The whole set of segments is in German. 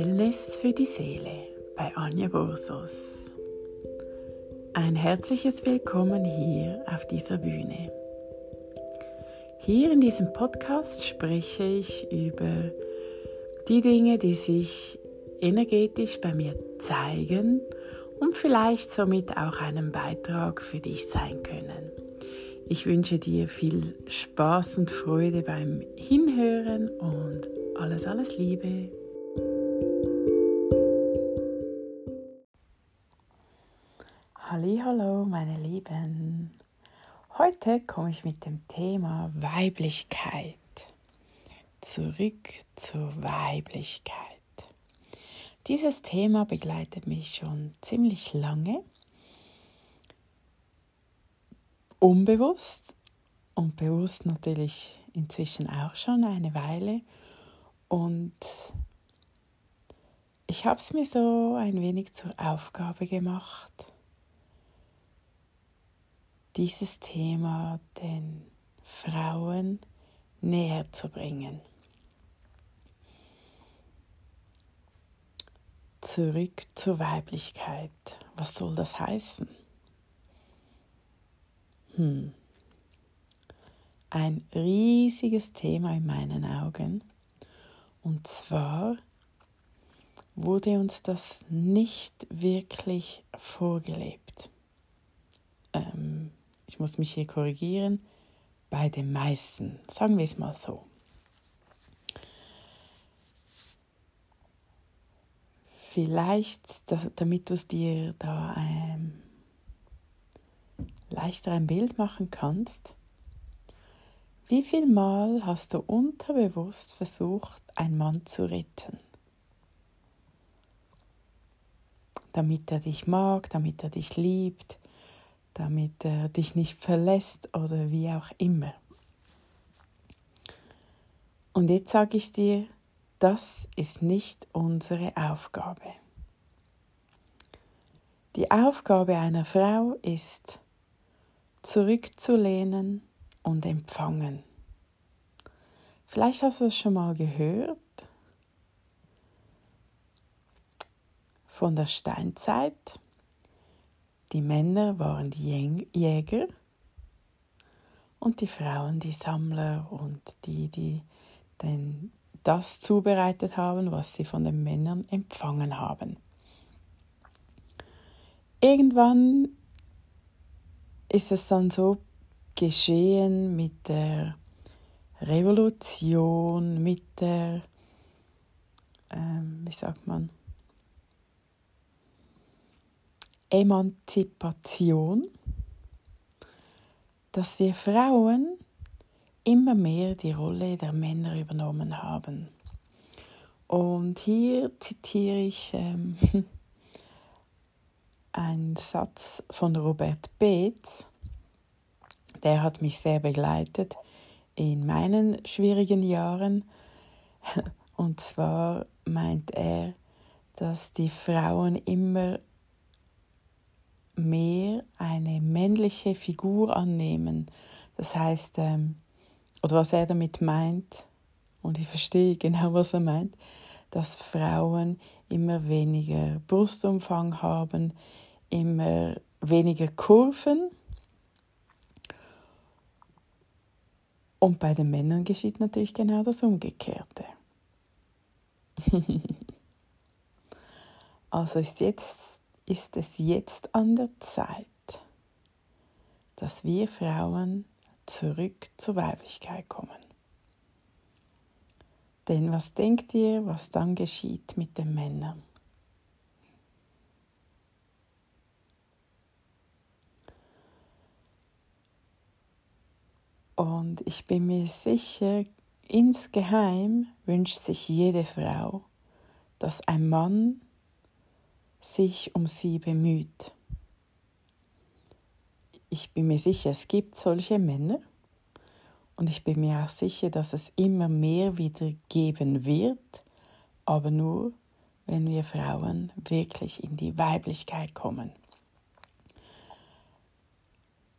Wellness für die Seele bei Anja Borsos. Ein herzliches Willkommen hier auf dieser Bühne. Hier in diesem Podcast spreche ich über die Dinge, die sich energetisch bei mir zeigen und vielleicht somit auch einen Beitrag für dich sein können. Ich wünsche dir viel Spaß und Freude beim Hinhören und alles, alles Liebe. Hallo, meine Lieben. Heute komme ich mit dem Thema Weiblichkeit. Zurück zur Weiblichkeit. Dieses Thema begleitet mich schon ziemlich lange unbewusst und bewusst natürlich inzwischen auch schon eine Weile. Und ich habe es mir so ein wenig zur Aufgabe gemacht, dieses Thema den Frauen näher zu bringen. Zurück zur Weiblichkeit. Was soll das heißen? Hm. Ein riesiges Thema in meinen Augen. Und zwar wurde uns das nicht wirklich vorgelebt. Ähm, ich muss mich hier korrigieren, bei den meisten, sagen wir es mal so. Vielleicht, damit du es dir da ähm, leichter ein Bild machen kannst, wie viel Mal hast du unterbewusst versucht, einen Mann zu retten? Damit er dich mag, damit er dich liebt, damit er dich nicht verlässt oder wie auch immer. Und jetzt sage ich dir, das ist nicht unsere Aufgabe. Die Aufgabe einer Frau ist, zurückzulehnen und empfangen. Vielleicht hast du es schon mal gehört von der Steinzeit. Die Männer waren die Jäger und die Frauen die Sammler und die, die denn das zubereitet haben, was sie von den Männern empfangen haben. Irgendwann ist es dann so geschehen mit der Revolution, mit der, ähm, wie sagt man, Emanzipation, dass wir Frauen immer mehr die Rolle der Männer übernommen haben. Und hier zitiere ich ähm, ein Satz von Robert Beetz, der hat mich sehr begleitet in meinen schwierigen Jahren. Und zwar meint er, dass die Frauen immer mehr eine männliche Figur annehmen. Das heißt, ähm, oder was er damit meint, und ich verstehe genau, was er meint, dass Frauen immer weniger Brustumfang haben, immer weniger Kurven. Und bei den Männern geschieht natürlich genau das Umgekehrte. also ist, jetzt, ist es jetzt an der Zeit, dass wir Frauen zurück zur Weiblichkeit kommen. Denn was denkt ihr, was dann geschieht mit den Männern? Und ich bin mir sicher, insgeheim wünscht sich jede Frau, dass ein Mann sich um sie bemüht. Ich bin mir sicher, es gibt solche Männer und ich bin mir auch sicher, dass es immer mehr wieder geben wird, aber nur, wenn wir Frauen wirklich in die Weiblichkeit kommen.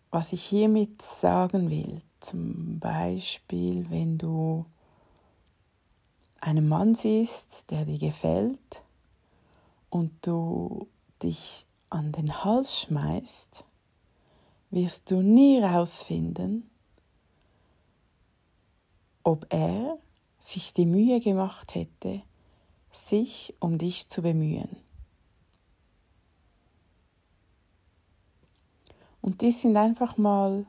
Was ich hiermit sagen will, zum Beispiel, wenn du einen Mann siehst, der dir gefällt und du dich an den Hals schmeißt, wirst du nie herausfinden, ob er sich die Mühe gemacht hätte, sich um dich zu bemühen. Und dies sind einfach mal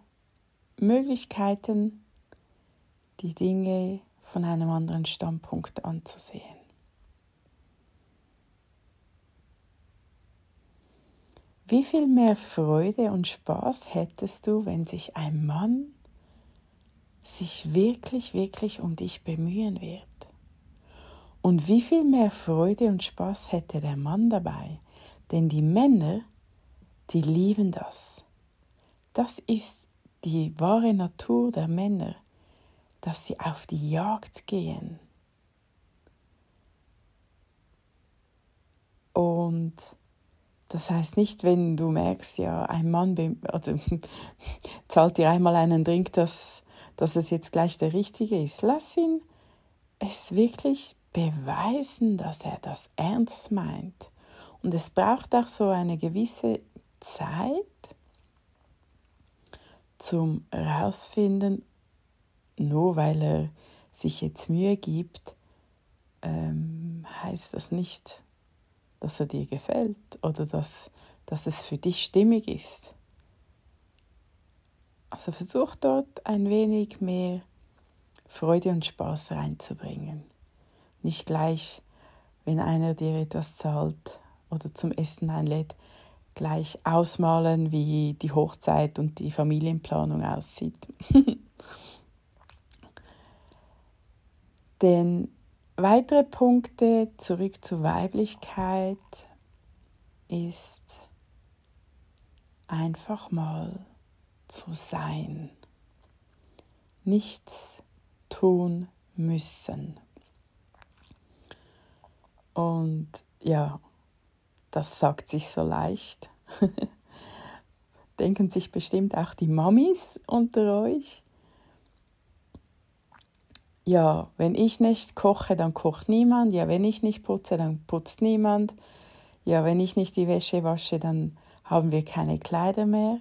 Möglichkeiten, die Dinge von einem anderen Standpunkt anzusehen. Wie viel mehr Freude und Spaß hättest du, wenn sich ein Mann sich wirklich, wirklich um dich bemühen wird? Und wie viel mehr Freude und Spaß hätte der Mann dabei? Denn die Männer, die lieben das. Das ist die wahre Natur der Männer, dass sie auf die Jagd gehen. Und das heißt nicht, wenn du merkst, ja, ein Mann also, zahlt dir einmal einen Drink, dass, dass es jetzt gleich der richtige ist. Lass ihn es wirklich beweisen, dass er das ernst meint. Und es braucht auch so eine gewisse Zeit, zum herausfinden, nur weil er sich jetzt Mühe gibt, ähm, heißt das nicht, dass er dir gefällt oder dass, dass es für dich stimmig ist. Also versuch dort ein wenig mehr Freude und Spaß reinzubringen. Nicht gleich, wenn einer dir etwas zahlt oder zum Essen einlädt, gleich ausmalen, wie die Hochzeit und die Familienplanung aussieht. Denn weitere Punkte zurück zur Weiblichkeit ist einfach mal zu sein. Nichts tun müssen. Und ja, das sagt sich so leicht. Denken sich bestimmt auch die Mamis unter euch. Ja, wenn ich nicht koche, dann kocht niemand. Ja, wenn ich nicht putze, dann putzt niemand. Ja, wenn ich nicht die Wäsche wasche, dann haben wir keine Kleider mehr.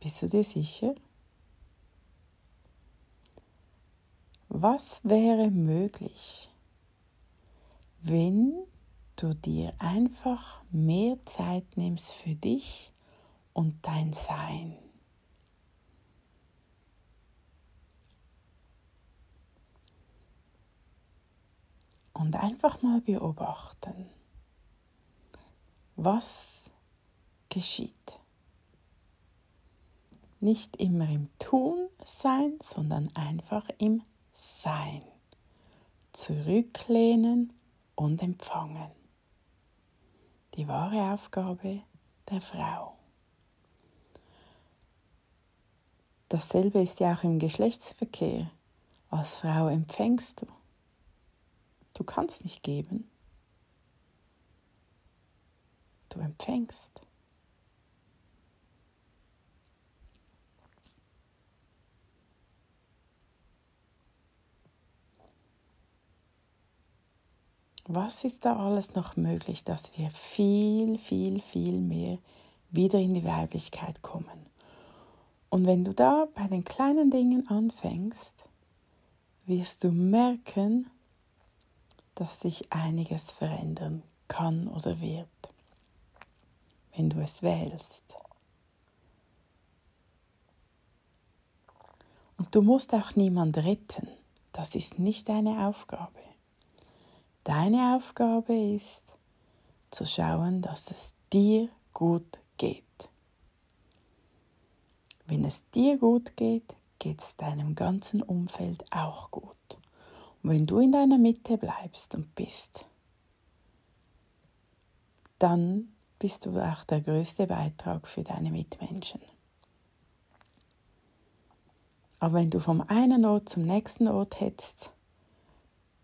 Bist du dir sicher? Was wäre möglich, wenn du dir einfach mehr Zeit nimmst für dich und dein Sein. Und einfach mal beobachten, was geschieht. Nicht immer im Tun sein, sondern einfach im Sein. Zurücklehnen und empfangen. Die wahre Aufgabe der Frau. Dasselbe ist ja auch im Geschlechtsverkehr. Als Frau empfängst du. Du kannst nicht geben. Du empfängst. was ist da alles noch möglich, dass wir viel, viel, viel mehr wieder in die Weiblichkeit kommen. Und wenn du da bei den kleinen Dingen anfängst, wirst du merken, dass sich einiges verändern kann oder wird, wenn du es wählst. Und du musst auch niemand retten, das ist nicht deine Aufgabe. Deine Aufgabe ist zu schauen, dass es dir gut geht. Wenn es dir gut geht, geht es deinem ganzen Umfeld auch gut. Wenn du in deiner Mitte bleibst und bist, dann bist du auch der größte Beitrag für deine Mitmenschen. Aber wenn du vom einen Ort zum nächsten Ort hetzt,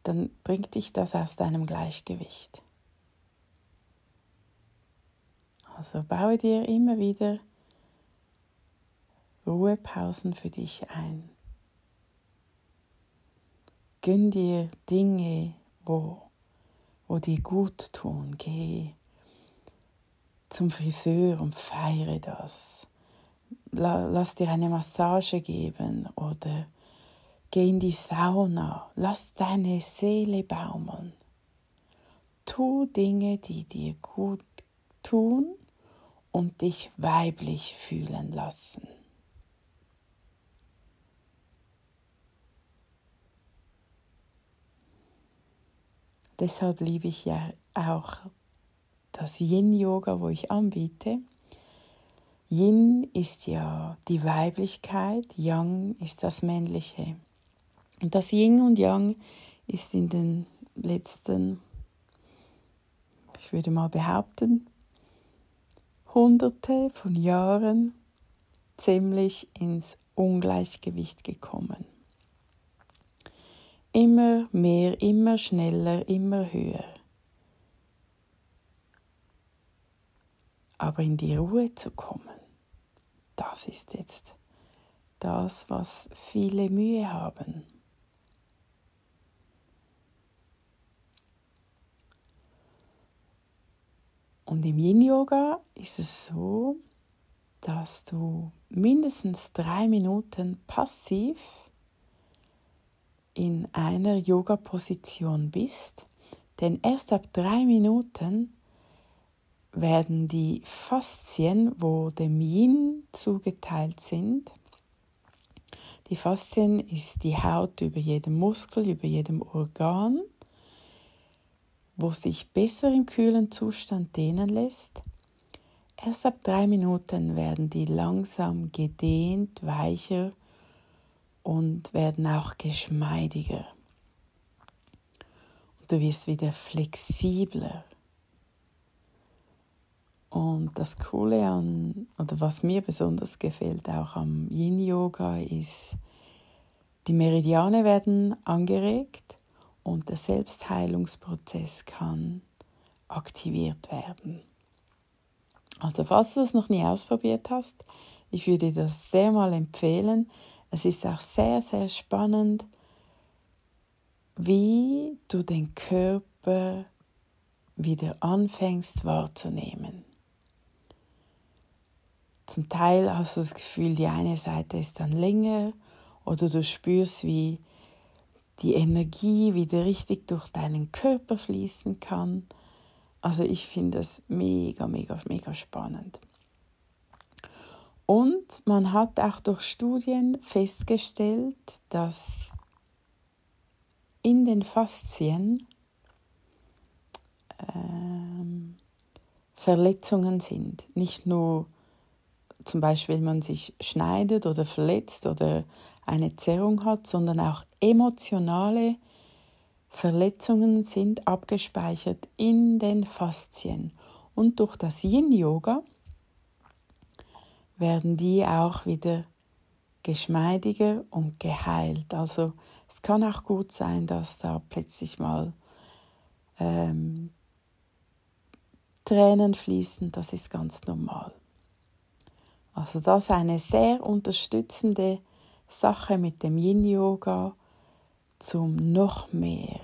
dann bringt dich das aus deinem Gleichgewicht. Also baue dir immer wieder Ruhepausen für dich ein. Gönn dir Dinge, wo, wo dir gut tun. Geh zum Friseur und feiere das. Lass dir eine Massage geben oder geh in die Sauna. Lass deine Seele baumeln. Tu Dinge, die dir gut tun und dich weiblich fühlen lassen. Deshalb liebe ich ja auch das Yin-Yoga, wo ich anbiete. Yin ist ja die Weiblichkeit, Yang ist das Männliche. Und das Yin und Yang ist in den letzten, ich würde mal behaupten, hunderte von Jahren ziemlich ins Ungleichgewicht gekommen. Immer mehr, immer schneller, immer höher. Aber in die Ruhe zu kommen, das ist jetzt das, was viele Mühe haben. Und im Yin-Yoga ist es so, dass du mindestens drei Minuten passiv in einer Yoga-Position bist, denn erst ab drei Minuten werden die Faszien, wo dem Yin zugeteilt sind, die Faszien ist die Haut über jedem Muskel, über jedem Organ, wo sich besser im kühlen Zustand dehnen lässt. Erst ab drei Minuten werden die langsam gedehnt, weicher und werden auch geschmeidiger. Und du wirst wieder flexibler. Und das Coole an, oder was mir besonders gefällt auch am Yin-Yoga ist, die Meridiane werden angeregt und der Selbstheilungsprozess kann aktiviert werden. Also falls du das noch nie ausprobiert hast, ich würde dir das sehr mal empfehlen. Es ist auch sehr, sehr spannend, wie du den Körper wieder anfängst wahrzunehmen. Zum Teil hast du das Gefühl, die eine Seite ist dann länger oder du spürst, wie die Energie wieder richtig durch deinen Körper fließen kann. Also ich finde es mega, mega, mega spannend. Und man hat auch durch Studien festgestellt, dass in den Faszien ähm, Verletzungen sind. Nicht nur zum Beispiel, wenn man sich schneidet oder verletzt oder eine Zerrung hat, sondern auch emotionale Verletzungen sind abgespeichert in den Faszien. Und durch das Yin-Yoga werden die auch wieder geschmeidiger und geheilt. Also es kann auch gut sein, dass da plötzlich mal ähm, Tränen fließen, das ist ganz normal. Also das ist eine sehr unterstützende Sache mit dem Yin-Yoga, zum noch mehr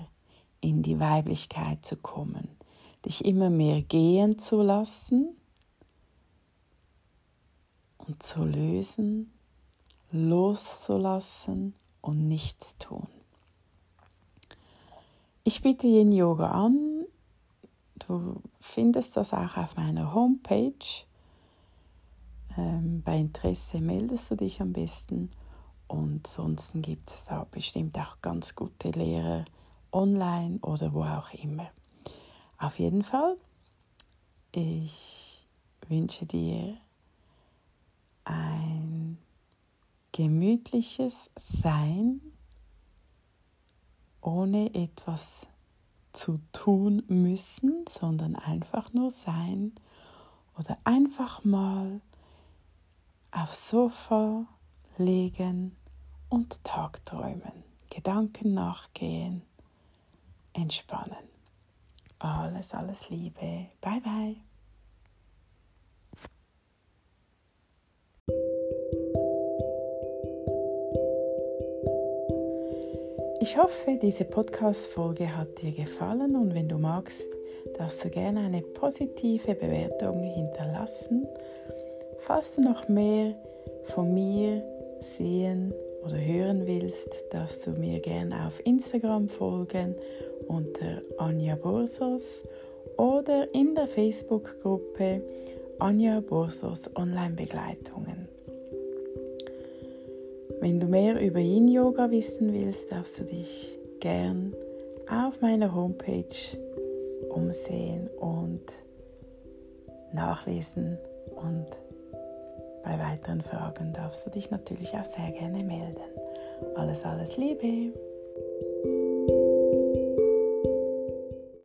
in die Weiblichkeit zu kommen, dich immer mehr gehen zu lassen zu lösen, loszulassen und nichts tun. Ich biete Yin Yoga an. Du findest das auch auf meiner Homepage. Ähm, bei Interesse meldest du dich am besten. Und sonst gibt es da bestimmt auch ganz gute Lehrer online oder wo auch immer. Auf jeden Fall, ich wünsche dir ein gemütliches Sein, ohne etwas zu tun müssen, sondern einfach nur sein oder einfach mal aufs Sofa legen und Tagträumen, Gedanken nachgehen, entspannen. Alles, alles Liebe. Bye, bye. Ich hoffe, diese Podcast-Folge hat dir gefallen und wenn du magst, darfst du gerne eine positive Bewertung hinterlassen. Falls du noch mehr von mir sehen oder hören willst, darfst du mir gerne auf Instagram folgen unter Anja Borsos oder in der Facebook-Gruppe Anja Borsos Online-Begleitungen. Wenn du mehr über Yin-Yoga wissen willst, darfst du dich gern auf meiner Homepage umsehen und nachlesen und bei weiteren Fragen darfst du dich natürlich auch sehr gerne melden. Alles, alles Liebe!